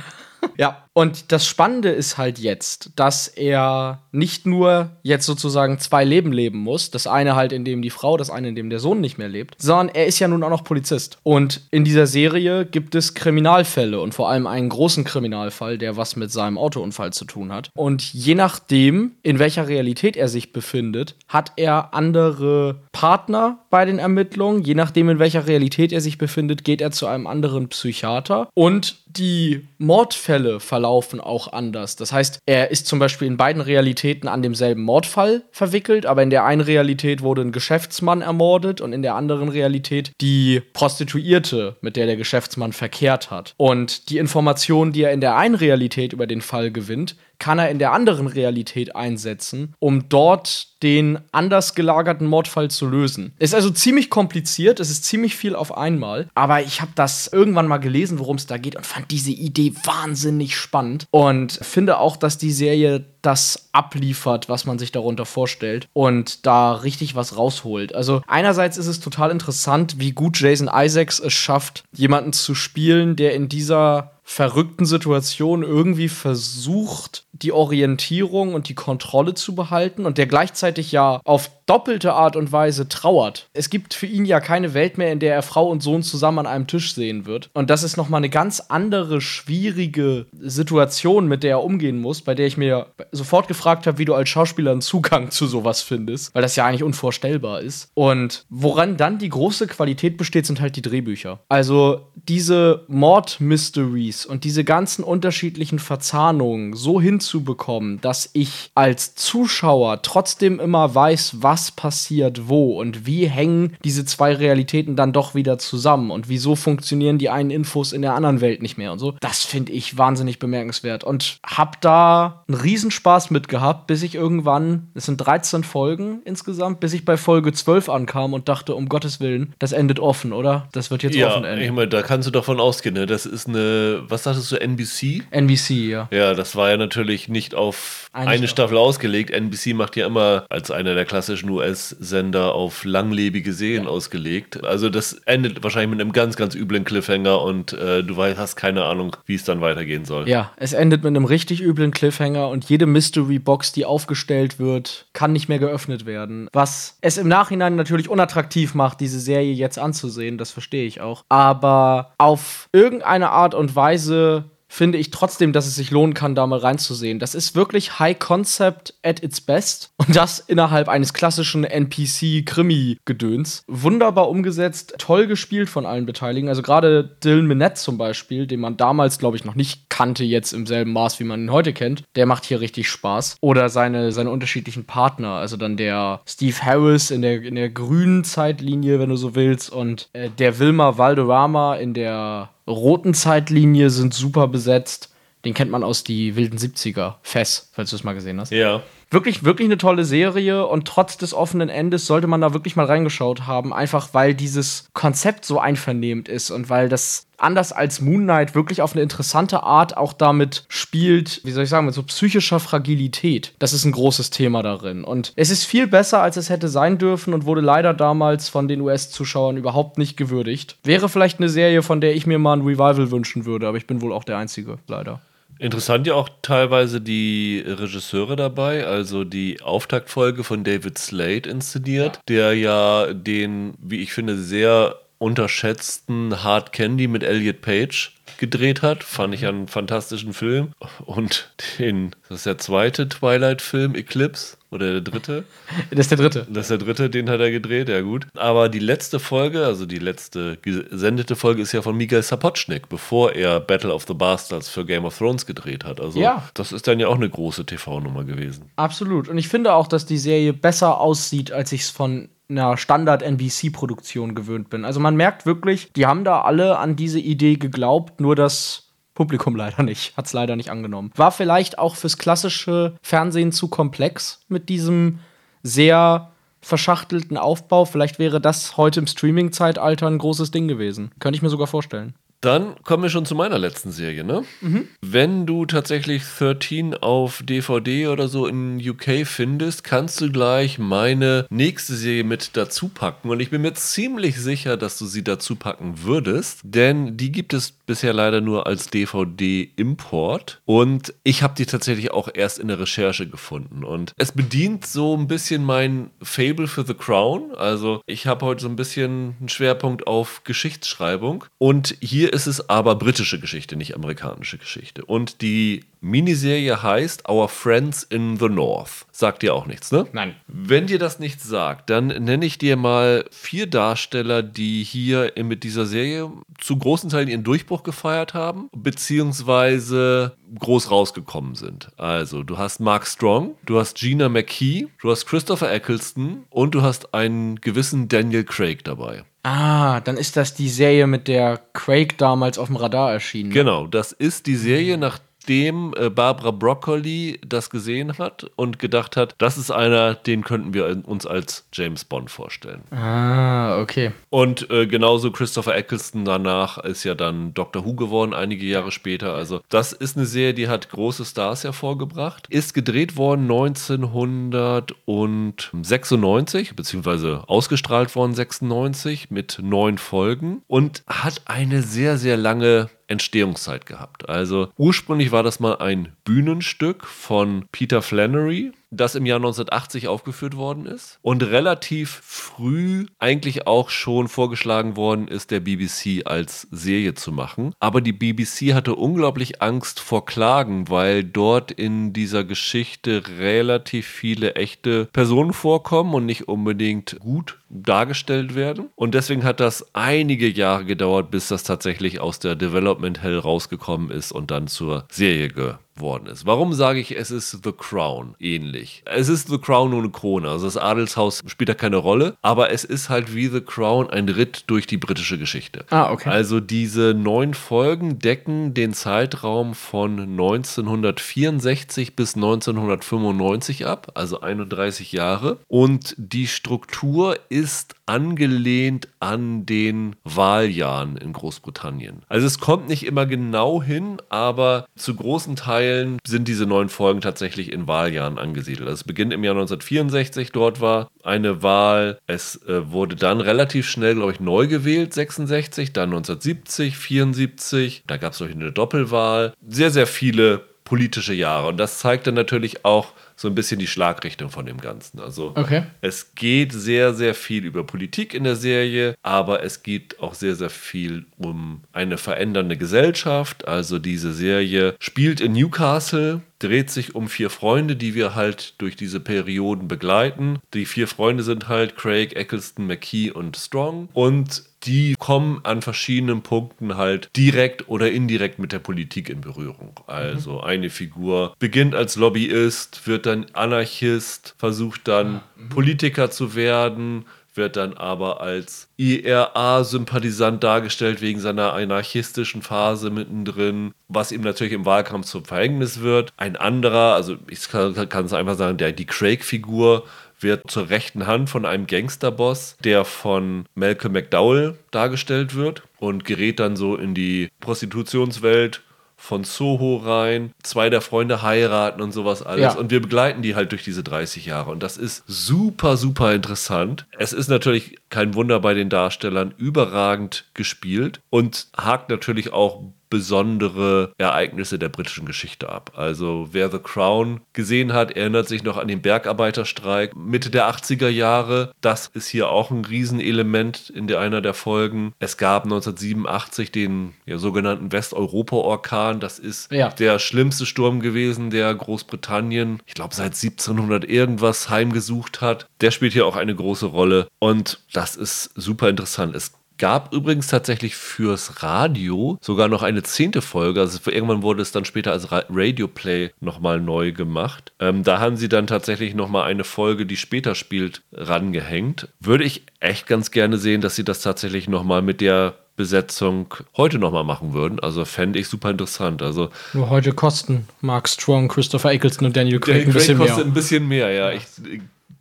Ja, und das Spannende ist halt jetzt, dass er nicht nur jetzt sozusagen zwei Leben leben muss, das eine halt, in dem die Frau, das eine, in dem der Sohn nicht mehr lebt, sondern er ist ja nun auch noch Polizist. Und in dieser Serie gibt es Kriminalfälle und vor allem einen großen Kriminalfall, der was mit seinem Autounfall zu tun hat. Und je nachdem, in welcher Realität er sich befindet, hat er andere Partner bei den Ermittlungen. Je nachdem, in welcher Realität er sich befindet, geht er zu einem anderen Psychiater. Und die Mordfälle verlaufen auch anders. Das heißt, er ist zum Beispiel in beiden Realitäten an demselben Mordfall verwickelt, aber in der einen Realität wurde ein Geschäftsmann ermordet und in der anderen Realität die Prostituierte, mit der der Geschäftsmann verkehrt hat. Und die Informationen, die er in der einen Realität über den Fall gewinnt, kann er in der anderen Realität einsetzen, um dort den anders gelagerten Mordfall zu lösen. Ist also ziemlich kompliziert, es ist ziemlich viel auf einmal, aber ich habe das irgendwann mal gelesen, worum es da geht und fand diese Idee wahnsinnig spannend und finde auch, dass die Serie das abliefert, was man sich darunter vorstellt und da richtig was rausholt. Also einerseits ist es total interessant, wie gut Jason Isaacs es schafft, jemanden zu spielen, der in dieser verrückten Situation irgendwie versucht, die Orientierung und die Kontrolle zu behalten und der gleichzeitig ja auf doppelte Art und Weise trauert. Es gibt für ihn ja keine Welt mehr, in der er Frau und Sohn zusammen an einem Tisch sehen wird. Und das ist nochmal eine ganz andere, schwierige Situation, mit der er umgehen muss, bei der ich mir sofort gefragt habe, wie du als Schauspieler einen Zugang zu sowas findest, weil das ja eigentlich unvorstellbar ist. Und woran dann die große Qualität besteht, sind halt die Drehbücher. Also diese Mord-Mysteries und diese ganzen unterschiedlichen Verzahnungen so hinzubekommen, dass ich als Zuschauer trotzdem immer weiß, was passiert wo und wie hängen diese zwei Realitäten dann doch wieder zusammen und wieso funktionieren die einen Infos in der anderen Welt nicht mehr und so. Das finde ich wahnsinnig bemerkenswert und hab da einen Riesenspaß mit gehabt, bis ich irgendwann, es sind 13 Folgen insgesamt, bis ich bei Folge 12 ankam und dachte, um Gottes Willen, das endet offen, oder? Das wird jetzt ja, offen enden. Ich meine, da kannst du davon ausgehen, ne? Das ist eine, was sagtest du, NBC? NBC, ja. Ja, das war ja natürlich nicht auf eine, eine Staffel ausgelegt. NBC macht ja immer als einer der klassischen US-Sender auf langlebige Serien ja. ausgelegt. Also das endet wahrscheinlich mit einem ganz, ganz üblen Cliffhanger und äh, du weißt, hast keine Ahnung, wie es dann weitergehen soll. Ja, es endet mit einem richtig üblen Cliffhanger und jede Mystery-Box, die aufgestellt wird, kann nicht mehr geöffnet werden. Was es im Nachhinein natürlich unattraktiv macht, diese Serie jetzt anzusehen, das verstehe ich auch. Aber auf irgendeine Art und Weise finde ich trotzdem, dass es sich lohnen kann, da mal reinzusehen. Das ist wirklich High Concept at its best und das innerhalb eines klassischen NPC-Krimi-Gedöns. Wunderbar umgesetzt, toll gespielt von allen Beteiligten. Also gerade Dylan Minette zum Beispiel, den man damals, glaube ich, noch nicht kannte, jetzt im selben Maß, wie man ihn heute kennt, der macht hier richtig Spaß. Oder seine, seine unterschiedlichen Partner, also dann der Steve Harris in der, in der grünen Zeitlinie, wenn du so willst, und äh, der Wilma Valderrama in der roten Zeitlinie sind super besetzt. Den kennt man aus die wilden 70er. Fess, falls du es mal gesehen hast. Ja. Wirklich, wirklich eine tolle Serie und trotz des offenen Endes sollte man da wirklich mal reingeschaut haben, einfach weil dieses Konzept so einvernehmend ist und weil das anders als Moon Knight wirklich auf eine interessante Art auch damit spielt, wie soll ich sagen, mit so psychischer Fragilität. Das ist ein großes Thema darin. Und es ist viel besser, als es hätte sein dürfen und wurde leider damals von den US-Zuschauern überhaupt nicht gewürdigt. Wäre vielleicht eine Serie, von der ich mir mal ein Revival wünschen würde, aber ich bin wohl auch der Einzige, leider. Interessant ja auch teilweise die Regisseure dabei, also die Auftaktfolge von David Slade inszeniert, der ja den, wie ich finde, sehr unterschätzten Hard Candy mit Elliot Page gedreht hat. Fand ich einen fantastischen Film. Und den, das ist der zweite Twilight-Film, Eclipse. Oder der dritte? Das ist der dritte. Das ist der dritte, den hat er gedreht, ja gut. Aber die letzte Folge, also die letzte gesendete Folge ist ja von Miguel Sapochnik, bevor er Battle of the Bastards für Game of Thrones gedreht hat. Also ja. das ist dann ja auch eine große TV-Nummer gewesen. Absolut. Und ich finde auch, dass die Serie besser aussieht, als ich es von einer Standard-NBC-Produktion gewöhnt bin. Also man merkt wirklich, die haben da alle an diese Idee geglaubt, nur das Publikum leider nicht. Hat es leider nicht angenommen. War vielleicht auch fürs klassische Fernsehen zu komplex mit diesem sehr verschachtelten Aufbau. Vielleicht wäre das heute im Streaming-Zeitalter ein großes Ding gewesen. Könnte ich mir sogar vorstellen. Dann kommen wir schon zu meiner letzten Serie, ne? Mhm. Wenn du tatsächlich 13 auf DVD oder so in UK findest, kannst du gleich meine nächste Serie mit dazu packen. Und ich bin mir ziemlich sicher, dass du sie dazu packen würdest, denn die gibt es bisher leider nur als DVD-Import. Und ich habe die tatsächlich auch erst in der Recherche gefunden. Und es bedient so ein bisschen mein Fable für The Crown. Also ich habe heute so ein bisschen einen Schwerpunkt auf Geschichtsschreibung. Und hier ist es aber britische Geschichte, nicht amerikanische Geschichte. Und die Miniserie heißt Our Friends in the North. Sagt dir auch nichts, ne? Nein. Wenn dir das nichts sagt, dann nenne ich dir mal vier Darsteller, die hier mit dieser Serie zu großen Teilen ihren Durchbruch gefeiert haben, beziehungsweise groß rausgekommen sind. Also, du hast Mark Strong, du hast Gina McKee, du hast Christopher Eccleston und du hast einen gewissen Daniel Craig dabei. Ah, dann ist das die Serie, mit der Craig damals auf dem Radar erschien. Ne? Genau, das ist die Serie, nach nachdem äh, Barbara Broccoli das gesehen hat und gedacht hat, das ist einer, den könnten wir uns als James Bond vorstellen. Ah, okay. Und äh, genauso Christopher Eccleston danach ist ja dann Doctor Who geworden, einige Jahre später. Also das ist eine Serie, die hat große Stars hervorgebracht. Ist gedreht worden 1996, beziehungsweise ausgestrahlt worden 96 mit neun Folgen und hat eine sehr, sehr lange Entstehungszeit gehabt. Also ursprünglich war das mal ein Bühnenstück von Peter Flannery, das im Jahr 1980 aufgeführt worden ist und relativ früh eigentlich auch schon vorgeschlagen worden ist, der BBC als Serie zu machen. Aber die BBC hatte unglaublich Angst vor Klagen, weil dort in dieser Geschichte relativ viele echte Personen vorkommen und nicht unbedingt gut dargestellt werden. Und deswegen hat das einige Jahre gedauert, bis das tatsächlich aus der Development Hell rausgekommen ist und dann zur Serie geworden worden ist. Warum sage ich, es ist The Crown ähnlich? Es ist The Crown ohne Krone. Also das Adelshaus spielt da keine Rolle, aber es ist halt wie The Crown ein Ritt durch die britische Geschichte. Ah, okay. Also diese neun Folgen decken den Zeitraum von 1964 bis 1995 ab, also 31 Jahre. Und die Struktur ist angelehnt an den Wahljahren in Großbritannien. Also es kommt nicht immer genau hin, aber zu großen Teilen sind diese neun Folgen tatsächlich in Wahljahren angesiedelt. Also es beginnt im Jahr 1964, dort war eine Wahl. Es äh, wurde dann relativ schnell, glaube ich, neu gewählt, 66, dann 1970, 74, da gab es noch eine Doppelwahl. Sehr, sehr viele politische Jahre. Und das zeigt dann natürlich auch so ein bisschen die Schlagrichtung von dem Ganzen. Also okay. es geht sehr, sehr viel über Politik in der Serie, aber es geht auch sehr, sehr viel um eine verändernde Gesellschaft. Also diese Serie spielt in Newcastle, dreht sich um vier Freunde, die wir halt durch diese Perioden begleiten. Die vier Freunde sind halt Craig, Eccleston, McKee und Strong. Und die kommen an verschiedenen Punkten halt direkt oder indirekt mit der Politik in Berührung. Also mhm. eine Figur beginnt als Lobbyist, wird dann Anarchist, versucht dann mhm. Politiker zu werden, wird dann aber als IRA-Sympathisant dargestellt wegen seiner anarchistischen Phase mittendrin, was ihm natürlich im Wahlkampf zum Verhängnis wird. Ein anderer, also ich kann es einfach sagen, der, die Craig-Figur wird zur rechten Hand von einem Gangsterboss, der von Malcolm McDowell dargestellt wird und gerät dann so in die Prostitutionswelt von Soho rein, zwei der Freunde heiraten und sowas alles. Ja. Und wir begleiten die halt durch diese 30 Jahre. Und das ist super, super interessant. Es ist natürlich kein Wunder bei den Darstellern, überragend gespielt und hakt natürlich auch besondere Ereignisse der britischen Geschichte ab. Also wer The Crown gesehen hat, erinnert sich noch an den Bergarbeiterstreik Mitte der 80er Jahre. Das ist hier auch ein Riesenelement in der, einer der Folgen. Es gab 1987 den ja, sogenannten Westeuropa-Orkan. Das ist ja. der schlimmste Sturm gewesen, der Großbritannien, ich glaube seit 1700 irgendwas heimgesucht hat. Der spielt hier auch eine große Rolle und das ist super interessant. Es gab übrigens tatsächlich fürs Radio sogar noch eine zehnte Folge. Also irgendwann wurde es dann später als Radio Play nochmal neu gemacht. Ähm, da haben sie dann tatsächlich nochmal eine Folge, die später spielt, rangehängt. Würde ich echt ganz gerne sehen, dass sie das tatsächlich nochmal mit der Besetzung heute nochmal machen würden. Also fände ich super interessant. Also Nur heute kosten Mark Strong, Christopher Eccleston und Daniel Craig Daniel ein bisschen Craig kostet mehr. ein bisschen mehr, ja. Ich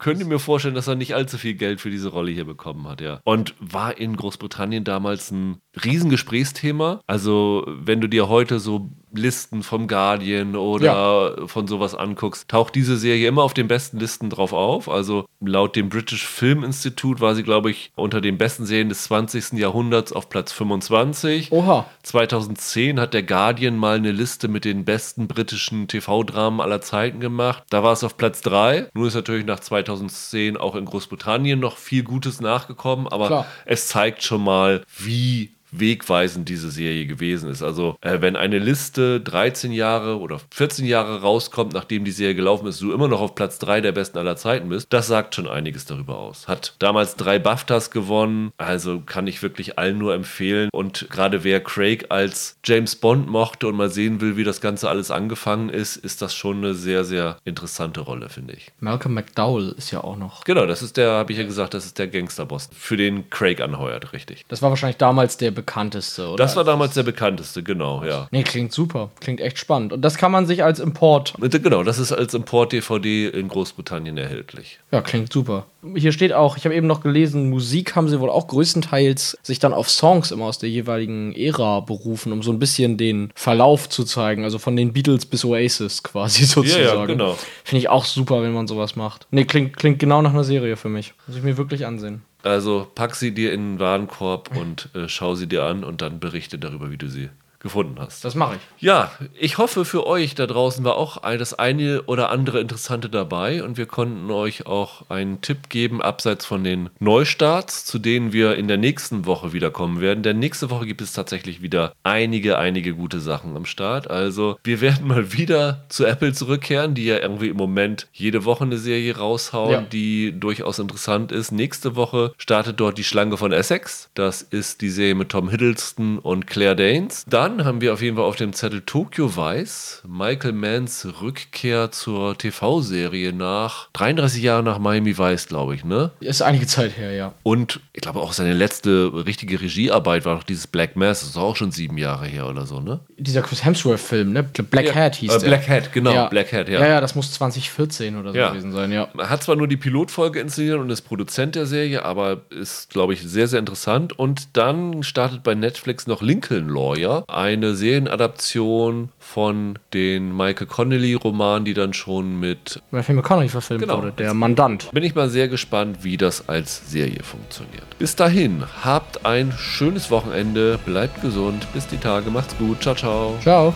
könnte mir vorstellen, dass er nicht allzu viel Geld für diese Rolle hier bekommen hat, ja. Und war in Großbritannien damals ein Riesengesprächsthema. Also, wenn du dir heute so Listen vom Guardian oder von sowas anguckst, taucht diese Serie immer auf den besten Listen drauf auf. Also laut dem British Film Institute war sie, glaube ich, unter den besten Serien des 20. Jahrhunderts auf Platz 25. Oha. 2010 hat der Guardian mal eine Liste mit den besten britischen TV-Dramen aller Zeiten gemacht. Da war es auf Platz 3. Nun ist natürlich nach 2010 auch in Großbritannien noch viel Gutes nachgekommen, aber Klar. es zeigt schon mal, wie wegweisend diese Serie gewesen ist. Also äh, wenn eine Liste 13 Jahre oder 14 Jahre rauskommt, nachdem die Serie gelaufen ist, du immer noch auf Platz 3 der besten aller Zeiten bist, das sagt schon einiges darüber aus. Hat damals drei BAFTAs gewonnen, also kann ich wirklich allen nur empfehlen. Und gerade wer Craig als James Bond mochte und mal sehen will, wie das Ganze alles angefangen ist, ist das schon eine sehr, sehr interessante Rolle, finde ich. Malcolm McDowell ist ja auch noch. Genau, das ist der, habe ich ja gesagt, das ist der Gangsterboss, für den Craig anheuert, richtig. Das war wahrscheinlich damals der bekannteste, oder? Das war damals der bekannteste, genau, ja. Nee, klingt super. Klingt echt spannend. Und das kann man sich als Import. Genau, das ist als Import-DVD in Großbritannien erhältlich. Ja, klingt super. Hier steht auch, ich habe eben noch gelesen, Musik haben sie wohl auch größtenteils sich dann auf Songs immer aus der jeweiligen Ära berufen, um so ein bisschen den Verlauf zu zeigen. Also von den Beatles bis Oasis quasi sozusagen. genau. Finde ich auch super, wenn man sowas macht. Nee, klingt, klingt genau nach einer Serie für mich. Muss ich mir wirklich ansehen. Also pack sie dir in den Warenkorb und äh, schau sie dir an und dann berichte darüber, wie du sie gefunden hast. Das mache ich. Ja, ich hoffe für euch da draußen war auch das eine oder andere Interessante dabei und wir konnten euch auch einen Tipp geben, abseits von den Neustarts, zu denen wir in der nächsten Woche wiederkommen werden. Denn nächste Woche gibt es tatsächlich wieder einige, einige gute Sachen am Start. Also wir werden mal wieder zu Apple zurückkehren, die ja irgendwie im Moment jede Woche eine Serie raushauen, Ja. die durchaus interessant ist. Nächste Woche startet dort die Schlange von Essex. Das ist die Serie mit Tom Hiddleston und Claire Danes. Dann haben wir auf jeden Fall auf dem Zettel Tokyo Vice, Michael Manns Rückkehr zur TV-Serie nach 33 Jahren nach Miami Vice, glaube ich, ne? Ist einige Zeit her, ja. Und ich glaube auch seine letzte richtige Regiearbeit war noch dieses Black Mass. Das ist auch schon sieben Jahre her oder so, ne? Dieser Chris Hemsworth-Film, ne? Black Hat hieß äh, der. Black Hat, genau. ja. Black Hat, ja. Ja, ja, das muss 2014 oder so Ja. gewesen sein, ja. Er hat zwar nur die Pilotfolge inszeniert und ist Produzent der Serie, aber ist, glaube ich, sehr, sehr interessant. Und dann startet bei Netflix noch Lincoln Lawyer, eine Serienadaption von den Michael Connelly-Romanen, die dann schon mit. Matthew McConaughey verfilmt Genau. wurde, der Mandant. Bin ich mal sehr gespannt, wie das als Serie funktioniert. Bis dahin, habt ein schönes Wochenende, bleibt gesund, bis die Tage, macht's gut, ciao, ciao. Ciao.